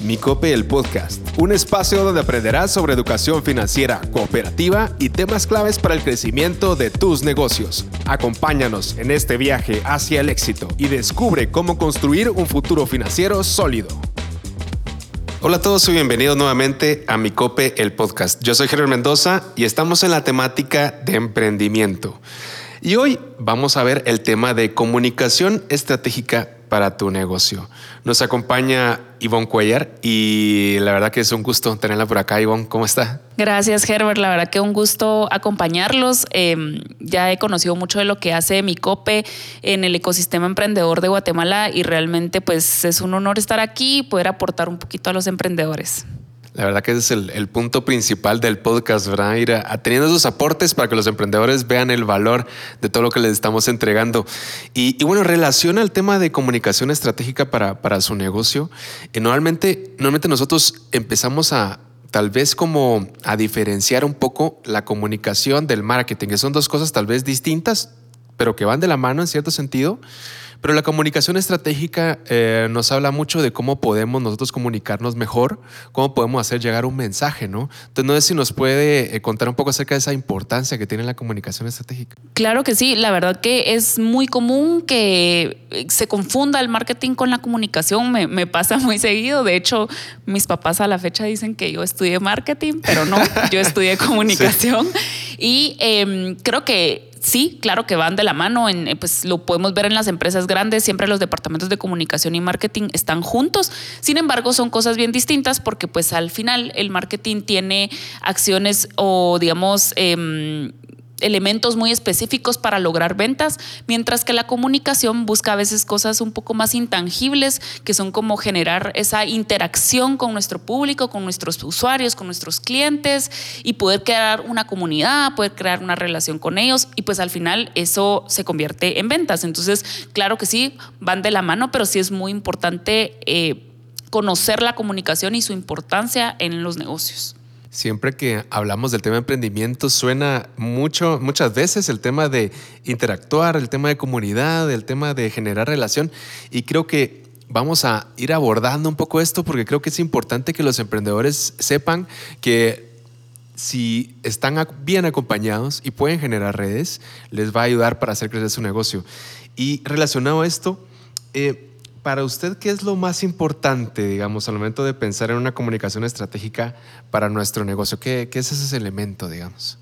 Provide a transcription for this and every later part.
Micope el Podcast, un espacio donde aprenderás sobre educación financiera, cooperativa y temas claves para el crecimiento de tus negocios. Acompáñanos en este viaje hacia el éxito y descubre cómo construir un futuro financiero sólido. Hola a todos y bienvenidos nuevamente a Micope el Podcast. Yo soy Gerard Mendoza y estamos en la temática de emprendimiento. Y hoy vamos a ver el tema de comunicación estratégica para tu negocio. Nos acompaña Ivonne Cuellar y la verdad que es un gusto tenerla por acá. Ivonne, ¿cómo está? Gracias, Herbert. La verdad que un gusto acompañarlos. Em, ya he conocido mucho de lo que hace mi COPE en el ecosistema emprendedor de Guatemala y realmente pues es un honor estar aquí y poder aportar un poquito a los emprendedores. La verdad que ese es el, punto principal del podcast, ¿verdad? Ir a, teniendo esos aportes para que los emprendedores vean el valor de todo lo que les estamos entregando. Y, bueno, relaciona el tema de comunicación estratégica para, para su negocio. Y normalmente, normalmente nosotros empezamos a, tal vez como a diferenciar un poco la comunicación del marketing, que son dos cosas tal vez distintas, pero que van de la mano en cierto sentido. Pero la comunicación estratégica eh, nos habla mucho de cómo podemos nosotros comunicarnos mejor, cómo podemos hacer llegar un mensaje, ¿no? Entonces, no sé si nos puede eh, contar un poco acerca de esa importancia que tiene la comunicación estratégica. Claro que sí, la verdad que es muy común que se confunda el marketing con la comunicación, me, me pasa muy seguido. De hecho, mis papás a la fecha dicen que yo estudié marketing, pero no, yo estudié comunicación. Y em, creo que sí, claro que van de la mano, en, eh, pues lo podemos ver en las empresas grandes, siempre los departamentos de comunicación y marketing están juntos. Sin embargo, son cosas bien distintas porque pues al final el marketing tiene acciones o digamos... Eh, elementos muy específicos para lograr ventas, mientras que la comunicación busca a veces cosas un poco más intangibles, que son como generar esa interacción con nuestro público, con nuestros usuarios, con nuestros clientes y poder crear una comunidad, poder crear una relación con ellos y pues al final eso se convierte en ventas. Entonces, claro que sí, van de la mano, pero sí es muy importante eh, conocer la comunicación y su importancia en los negocios. Siempre que hablamos del tema de emprendimiento suena mucho, muchas veces el tema de interactuar, el tema de comunidad, el tema de generar relación. Y creo que vamos a ir abordando un poco esto porque creo que es importante que los emprendedores sepan que si están bien acompañados y pueden generar redes, les va a ayudar para hacer crecer su negocio. Y relacionado a esto, eh, para usted, ¿qué es lo más importante, digamos, al momento de pensar en una comunicación estratégica para nuestro negocio? ¿Qué, es ese elemento, digamos?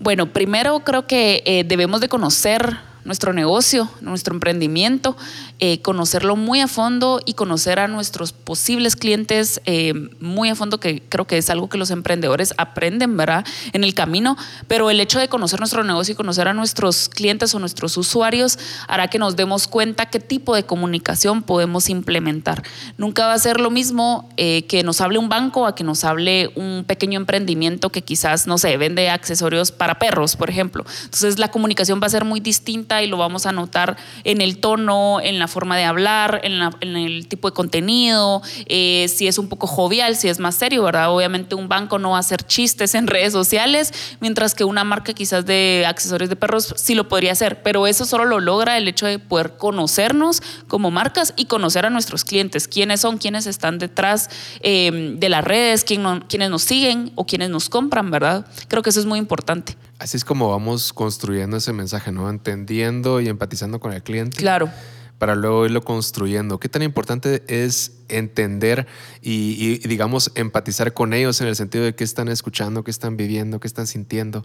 Bueno, primero creo que eh, debemos de conocer nuestro negocio, nuestro emprendimiento, eh, conocerlo muy a fondo y conocer a nuestros posibles clientes eh, muy a fondo, que creo que es algo que los emprendedores aprenden, ¿verdad? En el camino, pero el hecho de conocer nuestro negocio y conocer a nuestros clientes o nuestros usuarios hará que nos demos cuenta qué tipo de comunicación podemos implementar. Nunca va a ser lo mismo eh, que nos hable un banco a que nos hable un pequeño emprendimiento que quizás, no sé, vende accesorios para perros, por ejemplo. Entonces la comunicación va a ser muy distinta y lo vamos a notar en el tono, en la forma de hablar, en, el tipo de contenido, eh, si es un poco jovial, si es más serio, ¿verdad? Obviamente un banco no va a hacer chistes en redes sociales, mientras que una marca quizás de accesorios de perros sí lo podría hacer, pero eso solo lo logra el hecho de poder conocernos como marcas y conocer a nuestros clientes, quiénes son, quiénes están detrás eh, de las redes, quién quiénes nos siguen o quiénes nos compran, ¿verdad? Creo que eso es muy importante. Así es como vamos construyendo ese mensaje, ¿no? Entendiendo y empatizando con el cliente. Claro. Para luego irlo construyendo. ¿Qué tan importante es entender y, digamos, empatizar con ellos en el sentido de qué están escuchando, qué están viviendo, qué están sintiendo?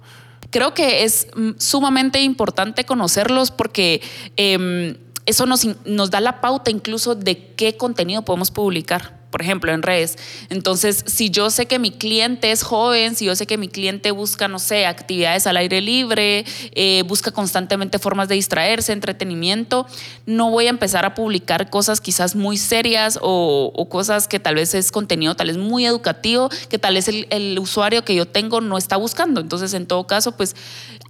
Creo que es mm, sumamente importante conocerlos porque em, eso nos, nos da la pauta incluso de qué contenido podemos publicar por ejemplo, en redes. Entonces, si yo sé que mi cliente es joven, si yo sé que mi cliente busca, no sé, actividades al aire libre, eh, busca constantemente formas de distraerse, entretenimiento, no voy a empezar a publicar cosas quizás muy serias o, cosas que tal vez es contenido tal vez muy educativo, que tal vez el, usuario que yo tengo no está buscando. Entonces, en todo caso, pues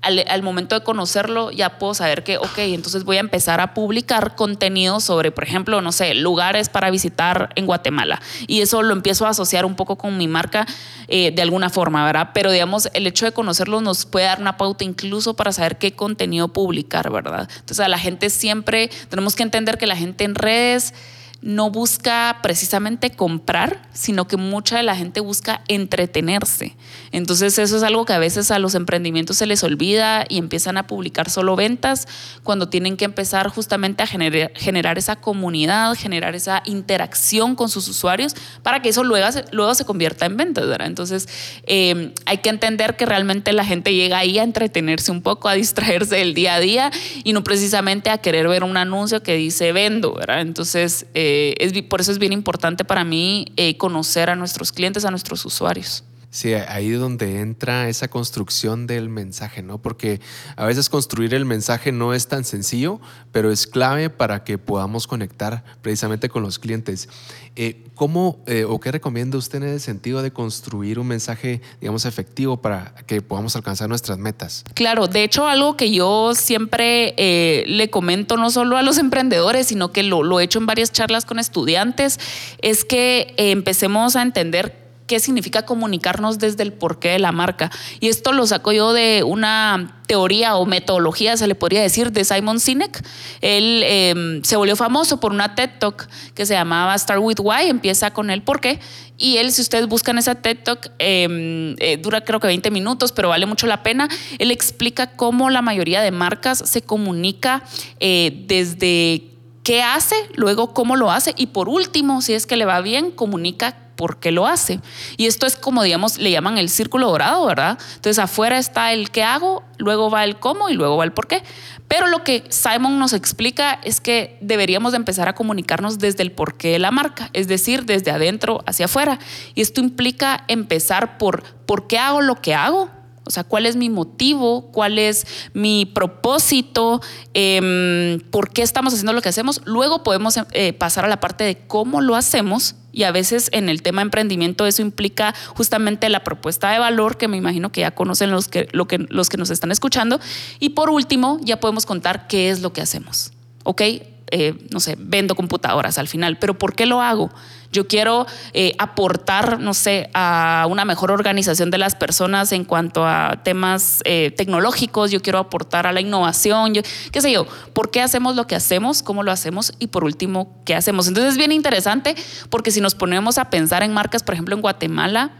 al, momento de conocerlo ya puedo saber que, ok, entonces voy a empezar a publicar contenido sobre, por ejemplo, no sé, lugares para visitar en Guatemala. Y eso lo empiezo a asociar un poco con mi marca eh, de alguna forma, ¿verdad? Pero digamos, el hecho de conocerlo nos puede dar una pauta incluso para saber qué contenido publicar, ¿verdad? Entonces a la gente siempre, tenemos que entender que la gente en redes no busca precisamente comprar, sino que mucha de la gente busca entretenerse. Entonces eso es algo que a veces a los emprendimientos se les olvida y empiezan a publicar solo ventas cuando tienen que empezar justamente a generar, esa comunidad, generar esa interacción con sus usuarios para que eso luego, luego se convierta en ventas. ¿verdad? Entonces eh, hay que entender que realmente la gente llega ahí a entretenerse un poco, a distraerse del día a día y no precisamente a querer ver un anuncio que dice vendo. ¿verdad? Entonces... Eh, eh, es, por eso es bien importante para mí eh, conocer a nuestros clientes, a nuestros usuarios. Sí, ahí es donde entra esa construcción del mensaje, ¿no? Porque a veces construir el mensaje no es tan sencillo, pero es clave para que podamos conectar precisamente con los clientes. Eh, ¿Cómo eh, o qué recomienda usted en el sentido de construir un mensaje, digamos, efectivo para que podamos alcanzar nuestras metas? Claro, de hecho, algo que yo siempre eh, le comento no solo a los emprendedores, sino que lo, lo he hecho en varias charlas con estudiantes, es que empecemos a entender qué significa comunicarnos desde el porqué de la marca. Y esto lo saco yo de una teoría o metodología, se le podría decir, de Simon Sinek. Él em, se volvió famoso por una TED Talk que se llamaba Start with Why, empieza con el porqué. Y él, si ustedes buscan esa TED Talk, em, eh, dura creo que 20 minutos, pero vale mucho la pena. Él explica cómo la mayoría de marcas se comunica eh, desde qué hace, luego cómo lo hace y por último, si es que le va bien, comunica por qué lo hace. Y esto es como, digamos, le llaman el círculo dorado, ¿verdad? Entonces afuera está el qué hago, luego va el cómo y luego va el por qué. Pero lo que Simon nos explica es que deberíamos de empezar a comunicarnos desde el porqué de la marca, es decir, desde adentro hacia afuera. Y esto implica empezar por por qué hago lo que hago, o sea, ¿cuál es mi motivo? ¿Cuál es mi propósito? Em, ¿Por qué estamos haciendo lo que hacemos? Luego podemos eh, pasar a la parte de cómo lo hacemos y a veces en el tema emprendimiento eso implica justamente la propuesta de valor que me imagino que ya conocen los que, lo que, los que nos están escuchando. Y por último, ya podemos contar qué es lo que hacemos. ¿Ok? Eh, no sé, vendo computadoras al final, pero ¿por qué lo hago? Yo quiero eh, aportar, no sé, a una mejor organización de las personas en cuanto a temas eh, tecnológicos, yo quiero aportar a la innovación, yo, qué sé yo, ¿por qué hacemos lo que hacemos? ¿Cómo lo hacemos? Y por último, ¿qué hacemos? Entonces es bien interesante porque si nos ponemos a pensar en marcas, por ejemplo, en Guatemala,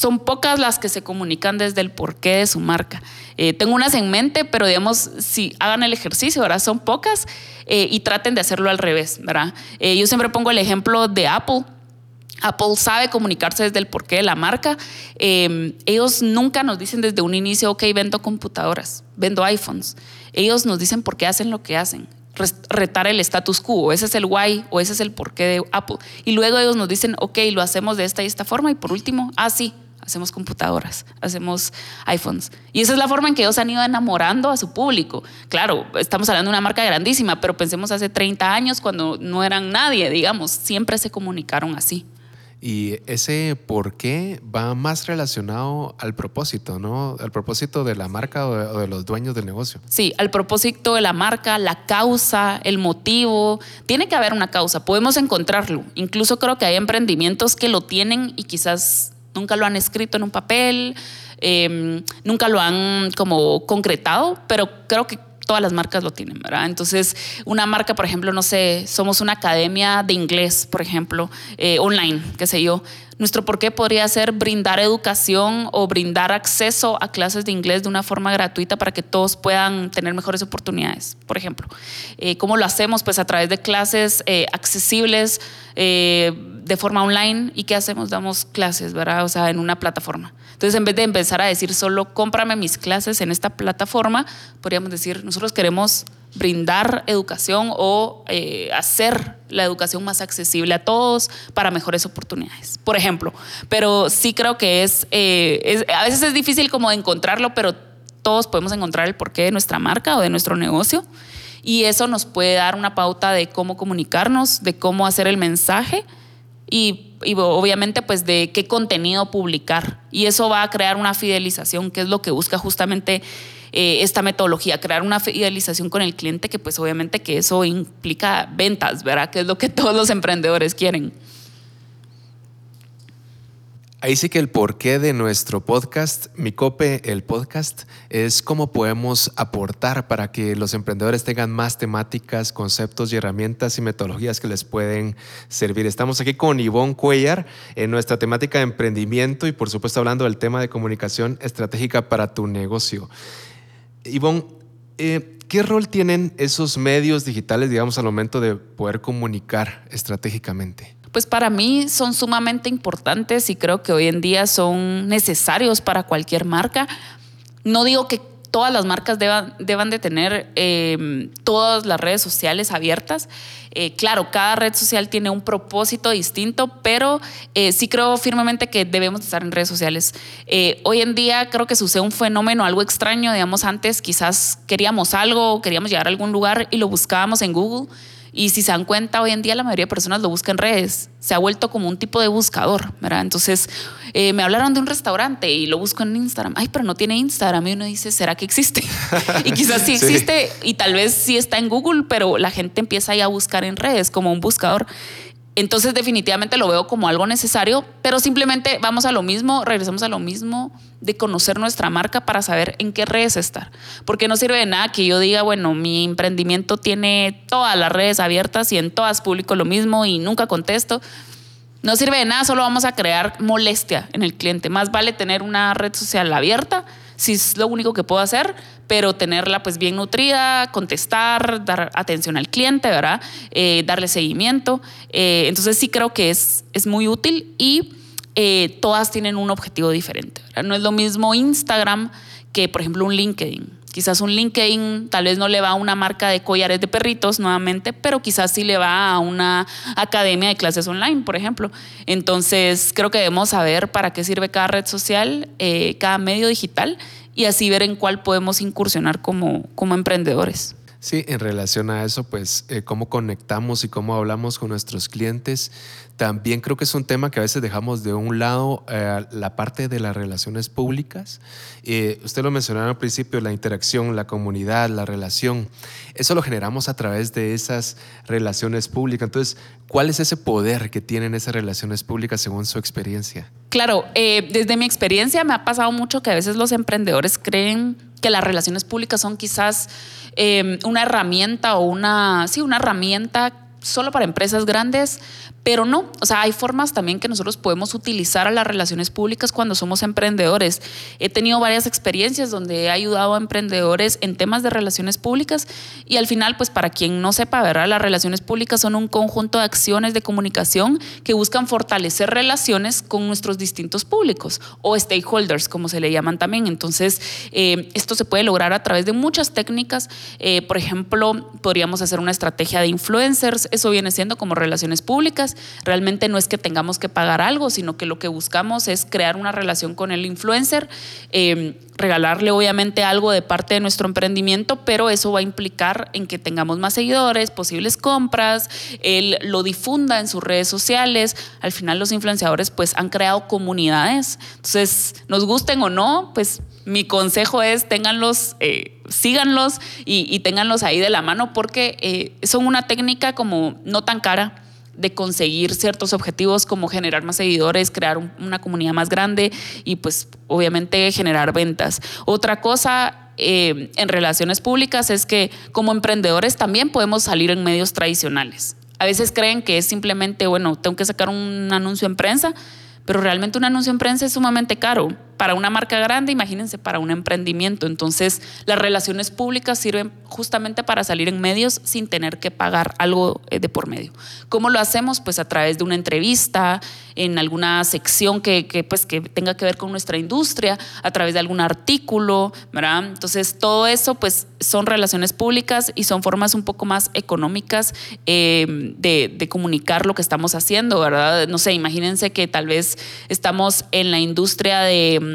son pocas las que se comunican desde el porqué de su marca. Eh, tengo unas en mente, pero digamos, si hagan el ejercicio, ¿verdad? Son pocas eh, y traten de hacerlo al revés, ¿verdad? Eh, yo siempre pongo el ejemplo de Apple. Apple sabe comunicarse desde el porqué de la marca. Em, ellos nunca nos dicen desde un inicio, ok, vendo computadoras, vendo iPhones. Ellos nos dicen por qué hacen lo que hacen retar el status quo, ese es el why o ese es el porqué de Apple. Y luego ellos nos dicen, ok, lo hacemos de esta y esta forma y por último, ah, sí, hacemos computadoras, hacemos iPhones. Y esa es la forma en que ellos han ido enamorando a su público. Claro, estamos hablando de una marca grandísima, pero pensemos hace 30 años cuando no eran nadie, digamos, siempre se comunicaron así. Y ese por qué va más relacionado al propósito, ¿no? Al propósito de la marca o de, los dueños del negocio. Sí, al propósito de la marca, la causa, el motivo. Tiene que haber una causa, podemos encontrarlo. Incluso creo que hay emprendimientos que lo tienen y quizás nunca lo han escrito en un papel, em, nunca lo han como concretado, pero creo que todas las marcas lo tienen, ¿verdad? Entonces, una marca, por ejemplo, no sé, somos una academia de inglés, por ejemplo, eh, online, qué sé yo. Nuestro porqué podría ser brindar educación o brindar acceso a clases de inglés de una forma gratuita para que todos puedan tener mejores oportunidades, por ejemplo. Eh, ¿Cómo lo hacemos? Pues a través de clases eh, accesibles de forma online. ¿Y qué hacemos? Damos clases, ¿verdad? O sea, en una plataforma. Entonces, en vez de empezar a decir solo cómprame mis clases en esta plataforma, podríamos decir, nosotros queremos brindar educación o eh, hacer la educación más accesible a todos para mejores oportunidades, por ejemplo. Pero sí creo que es, eh, es a veces es difícil como encontrarlo, pero todos podemos encontrar el porqué de nuestra marca o de nuestro negocio. Y eso nos puede dar una pauta de cómo comunicarnos, de cómo hacer el mensaje y y obviamente pues de qué contenido publicar. Y eso va a crear una fidelización, que es lo que busca justamente eh, esta metodología, crear una fidelización con el cliente, que pues obviamente que eso implica ventas, ¿verdad? Que es lo que todos los emprendedores quieren. Ahí sí que el porqué de nuestro podcast, Mi Cope, el podcast, es cómo podemos aportar para que los emprendedores tengan más temáticas, conceptos y herramientas y metodologías que les pueden servir. Estamos aquí con Ivonne Cuellar en nuestra temática de emprendimiento y por supuesto hablando del tema de comunicación estratégica para tu negocio. Ivonne, eh, ¿qué rol tienen esos medios digitales, digamos, al momento de poder comunicar estratégicamente? Pues para mí son sumamente importantes y creo que hoy en día son necesarios para cualquier marca. No digo que todas las marcas deban, deban de tener em, todas las redes sociales abiertas. Eh, claro, cada red social tiene un propósito distinto, pero eh, sí creo firmemente que debemos estar en redes sociales. Eh, hoy en día creo que sucede un fenómeno, algo extraño, digamos, antes quizás queríamos algo, queríamos llegar a algún lugar y lo buscábamos en Google y si se dan cuenta, hoy en día la mayoría de personas lo buscan en redes. Se ha vuelto como un tipo de buscador, ¿verdad? Entonces, eh, me hablaron de un restaurante y lo busco en Instagram. Ay, pero no tiene Instagram. Y uno dice, ¿será que existe? y quizás sí existe y tal vez sí está en Google, pero la gente empieza ahí a buscar en redes como un buscador. Entonces definitivamente lo veo como algo necesario, pero simplemente vamos a lo mismo, regresamos a lo mismo de conocer nuestra marca para saber en qué redes estar. Porque no sirve de nada que yo diga, bueno, mi emprendimiento tiene todas las redes abiertas y en todas publico lo mismo y nunca contesto. No sirve de nada, solo vamos a crear molestia en el cliente. Más vale tener una red social abierta si es lo único que puedo hacer, pero tenerla pues bien nutrida, contestar, dar atención al cliente, ¿verdad? Eh, darle seguimiento. Eh, entonces sí creo que es, es muy útil y eh, todas tienen un objetivo diferente. No es lo mismo Instagram que, por ejemplo, un LinkedIn. Quizás un LinkedIn tal vez no le va a una marca de collares de perritos nuevamente, pero quizás sí le va a una academia de clases online, por ejemplo. Entonces, creo que debemos saber para qué sirve cada red social, eh, cada medio digital y así ver en cuál podemos incursionar como, como emprendedores. Sí, en relación a eso, pues eh, cómo conectamos y cómo hablamos con nuestros clientes. También creo que es un tema que a veces dejamos de un lado eh, la parte de las relaciones públicas. Eh, usted lo mencionaba al principio, la interacción, la comunidad, la relación. Eso lo generamos a través de esas relaciones públicas. Entonces, ¿cuál es ese poder que tienen esas relaciones públicas según su experiencia? Claro, desde mi experiencia me ha pasado mucho que a veces los emprendedores creen que las relaciones públicas son quizás Em, una herramienta o una, sí, una herramienta solo para empresas grandes, pero no, o sea, hay formas también que nosotros podemos utilizar a las relaciones públicas cuando somos emprendedores. He tenido varias experiencias donde he ayudado a emprendedores en temas de relaciones públicas y al final, pues para quien no sepa, ¿verdad? Las relaciones públicas son un conjunto de acciones de comunicación que buscan fortalecer relaciones con nuestros distintos públicos o stakeholders, como se le llaman también. Entonces, eh, esto se puede lograr a través de muchas técnicas. Eh, por ejemplo, podríamos hacer una estrategia de influencers, eso viene siendo como relaciones públicas Realmente no es que tengamos que pagar algo, sino que lo que buscamos es crear una relación con el influencer, eh, regalarle obviamente algo de parte de nuestro emprendimiento, pero eso va a implicar en que tengamos más seguidores, posibles compras, él lo difunda en sus redes sociales. Al final los influenciadores pues han creado comunidades. Entonces, nos gusten o no, pues mi consejo es ténganlos, eh, síganlos y, y, ténganlos ahí de la mano porque eh, son una técnica como no tan cara de conseguir ciertos objetivos como generar más seguidores, crear una comunidad más grande y pues obviamente generar ventas. Otra cosa eh, en relaciones públicas es que como emprendedores también podemos salir en medios tradicionales. A veces creen que es simplemente, bueno, tengo que sacar un anuncio en prensa, pero realmente un anuncio en prensa es sumamente caro para una marca grande, imagínense, para un emprendimiento. Entonces, las relaciones públicas sirven justamente para salir en medios sin tener que pagar algo eh, de por medio. ¿Cómo lo hacemos? Pues a través de una entrevista, en alguna sección que, pues, que tenga que ver con nuestra industria, a través de algún artículo, ¿verdad? Entonces, todo eso pues son relaciones públicas y son formas un poco más económicas eh, de comunicar lo que estamos haciendo, ¿verdad? No sé, imagínense que tal vez estamos en la industria de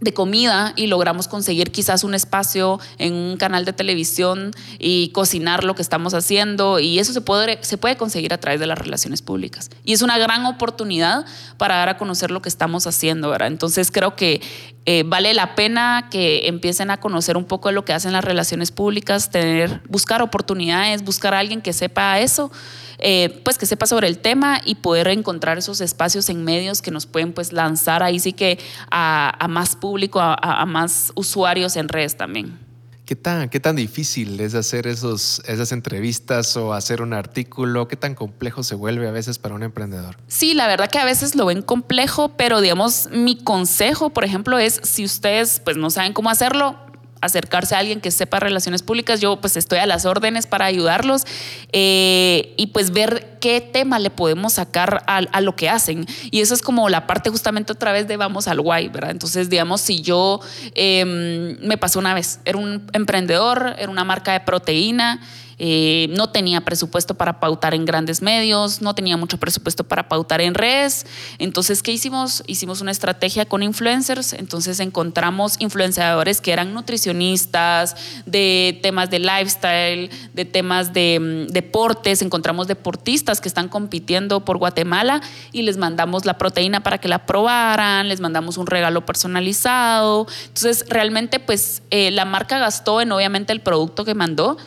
de comida y logramos conseguir quizás un espacio en un canal de televisión y cocinar lo que estamos haciendo y eso se puede, se puede conseguir a través de las relaciones públicas. Y es una gran oportunidad para dar a conocer lo que estamos haciendo, ¿verdad? Entonces creo que eh, vale la pena que empiecen a conocer un poco de lo que hacen las relaciones públicas, tener, buscar oportunidades, buscar a alguien que sepa eso eh, pues que sepa sobre el tema y poder encontrar esos espacios en medios que nos pueden pues lanzar ahí sí que a, más público, a, más usuarios en redes también. ¿Qué tan, ¿Qué tan difícil es hacer esos, esas entrevistas o hacer un artículo? ¿Qué tan complejo se vuelve a veces para un emprendedor? Sí, la verdad que a veces lo ven complejo, pero digamos, mi consejo, por ejemplo, es si ustedes pues no saben cómo hacerlo, acercarse a alguien que sepa relaciones públicas, yo pues estoy a las órdenes para ayudarlos eh, y pues ver qué tema le podemos sacar a, lo que hacen. Y eso es como la parte justamente otra vez de vamos al guay, ¿verdad? Entonces, digamos, si yo em, me pasó una vez, era un emprendedor, era una marca de proteína eh, no tenía presupuesto para pautar en grandes medios, no tenía mucho presupuesto para pautar en redes. Entonces, ¿qué hicimos? Hicimos una estrategia con influencers. Entonces encontramos influenciadores que eran nutricionistas, de temas de lifestyle, de temas de mm, deportes. Encontramos deportistas que están compitiendo por Guatemala y les mandamos la proteína para que la probaran, les mandamos un regalo personalizado. Entonces, realmente, pues eh, la marca gastó en obviamente el producto que mandó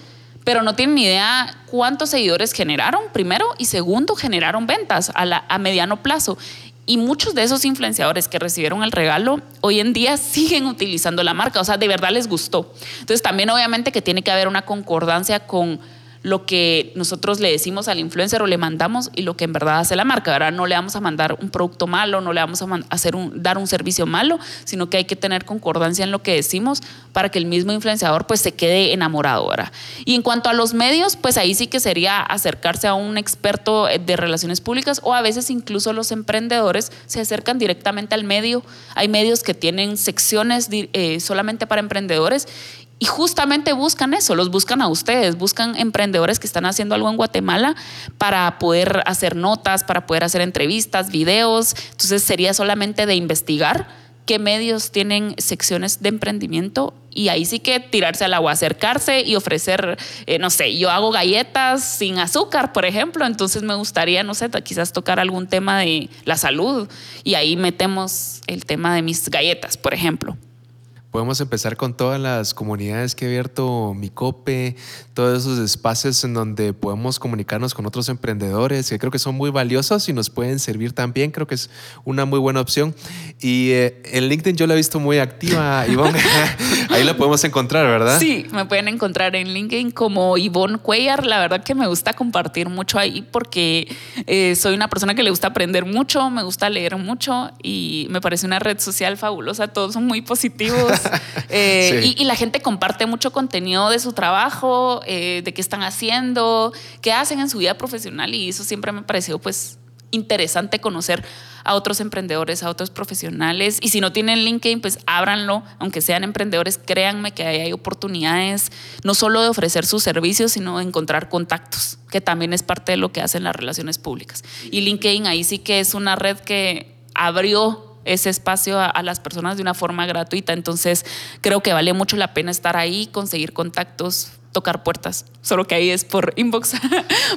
pero no tienen ni idea cuántos seguidores generaron, primero, y segundo, generaron ventas a, a mediano plazo. Y muchos de esos influenciadores que recibieron el regalo hoy en día siguen utilizando la marca, o sea, de verdad les gustó. Entonces también obviamente que tiene que haber una concordancia con lo que nosotros le decimos al influencer o le mandamos y lo que en verdad hace la marca. No le vamos a mandar un producto malo, no le vamos a hacer un, dar un servicio malo, sino que hay que tener concordancia en lo que decimos para que el mismo influenciador pues se quede enamorado. ahora. Y en cuanto a los medios, pues ahí sí que sería acercarse a un experto de relaciones públicas o a veces incluso los emprendedores se acercan directamente al medio. Hay medios que tienen secciones eh, solamente para emprendedores y justamente buscan eso, los buscan a ustedes, buscan emprendedores que están haciendo algo en Guatemala para poder hacer notas, para poder hacer entrevistas, videos. Entonces sería solamente de investigar qué medios tienen secciones de emprendimiento y ahí sí que tirarse al agua, acercarse y ofrecer, eh, no sé, yo hago galletas sin azúcar, por ejemplo, entonces me gustaría, no sé, quizás tocar algún tema de la salud y ahí metemos el tema de mis galletas, por ejemplo. Podemos empezar con todas las comunidades que ha abierto Micope, todos esos espacios en donde podemos comunicarnos con otros emprendedores que creo que son muy valiosos y nos pueden servir también. Creo que es una muy buena opción. Y eh, en LinkedIn yo la he visto muy activa, Ivonne. Ahí la podemos encontrar, ¿verdad? Sí, me pueden encontrar en LinkedIn como Ivonne Cuellar. La verdad que me gusta compartir mucho ahí porque eh, soy una persona que le gusta aprender mucho, me gusta leer mucho y me parece una red social fabulosa. Todos son muy positivos. Eh, y, la gente comparte mucho contenido de su trabajo, eh, de qué están haciendo, qué hacen en su vida profesional y eso siempre me ha parecido pues interesante conocer a otros emprendedores, a otros profesionales. Y si no tienen LinkedIn, pues ábranlo, aunque sean emprendedores, créanme que ahí hay oportunidades, no solo de ofrecer sus servicios, sino de encontrar contactos, que también es parte de lo que hacen las relaciones públicas. Y LinkedIn ahí sí que es una red que abrió ese espacio a, las personas de una forma gratuita. Entonces, creo que vale mucho la pena estar ahí, conseguir contactos, tocar puertas, solo que ahí es por inbox,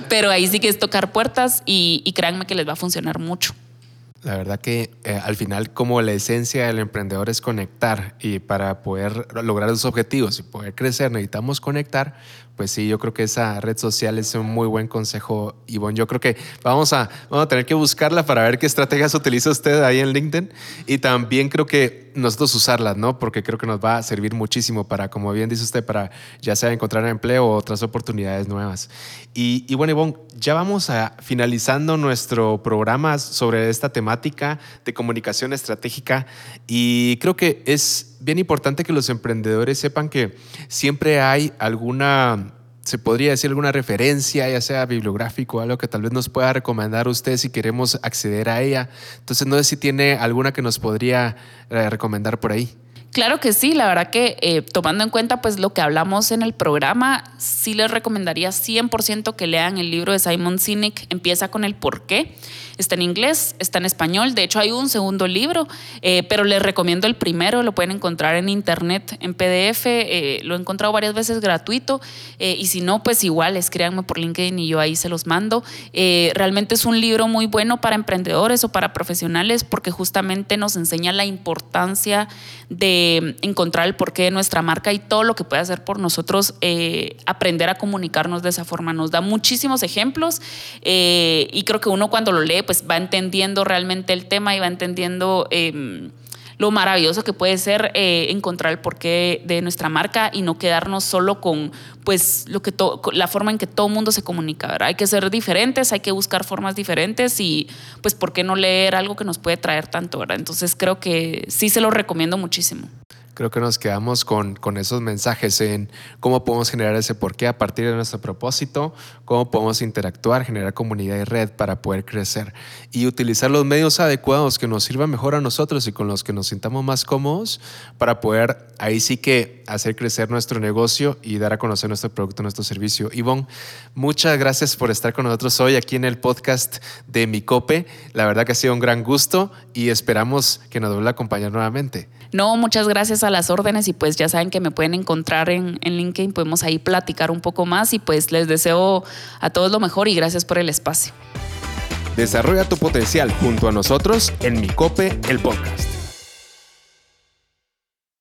pero ahí sí que es tocar puertas y, créanme que les va a funcionar mucho. La verdad que eh, al final como la esencia del emprendedor es conectar y para poder lograr esos objetivos y poder crecer necesitamos conectar, pues sí, yo creo que esa red social es un muy buen consejo, Ivonne. Yo creo que vamos a, vamos a tener que buscarla para ver qué estrategias utiliza usted ahí en LinkedIn y también creo que nosotros usarlas, ¿no? Porque creo que nos va a servir muchísimo para, como bien dice usted, para ya sea encontrar empleo o otras oportunidades nuevas. Y, y bueno, Ivonne, ya vamos a finalizando nuestro programa sobre esta temática de comunicación estratégica y creo que es bien importante que los emprendedores sepan que siempre hay alguna, se podría decir alguna referencia, ya sea bibliográfico, algo que tal vez nos pueda recomendar usted si queremos acceder a ella. Entonces, no sé si tiene alguna que nos podría eh, recomendar por ahí. Claro que sí, la verdad que eh, tomando en cuenta pues lo que hablamos en el programa, sí les recomendaría 100% que lean el libro de Simon Sinek, empieza con el por qué. Está en inglés, está en español, de hecho hay un segundo libro, eh, pero les recomiendo el primero, lo pueden encontrar en internet, en PDF, eh, lo he encontrado varias veces gratuito y si no, pues igual escríbanme por LinkedIn y yo ahí se los mando. realmente es un libro muy bueno para emprendedores o para profesionales porque justamente nos enseña la importancia de encontrar el porqué de nuestra marca y todo lo que puede hacer por nosotros eh, aprender a comunicarnos de esa forma. Nos da muchísimos ejemplos eh, y creo que uno cuando lo lee pues va entendiendo realmente el tema y va entendiendo... Em, lo maravilloso que puede ser eh, encontrar el porqué de nuestra marca y no quedarnos solo con pues lo que la forma en que todo el mundo se comunica, ¿verdad? Hay que ser diferentes, hay que buscar formas diferentes y pues por qué no leer algo que nos puede traer tanto, ¿verdad? Entonces creo que sí se lo recomiendo muchísimo creo que nos quedamos con, con, esos mensajes en cómo podemos generar ese porqué a partir de nuestro propósito, cómo podemos interactuar, generar comunidad y red para poder crecer y utilizar los medios adecuados que nos sirvan mejor a nosotros y con los que nos sintamos más cómodos para poder ahí sí que hacer crecer nuestro negocio y dar a conocer nuestro producto, nuestro servicio. Ivonne, muchas gracias por estar con nosotros hoy aquí en el podcast de Micope. La verdad que ha sido un gran gusto y esperamos que nos vuelva a acompañar nuevamente. No, muchas gracias a las órdenes y pues ya saben que me pueden encontrar en, en LinkedIn, podemos ahí platicar un poco más y pues les deseo a todos lo mejor y gracias por el espacio. Desarrolla tu potencial junto a nosotros en Micope, el podcast.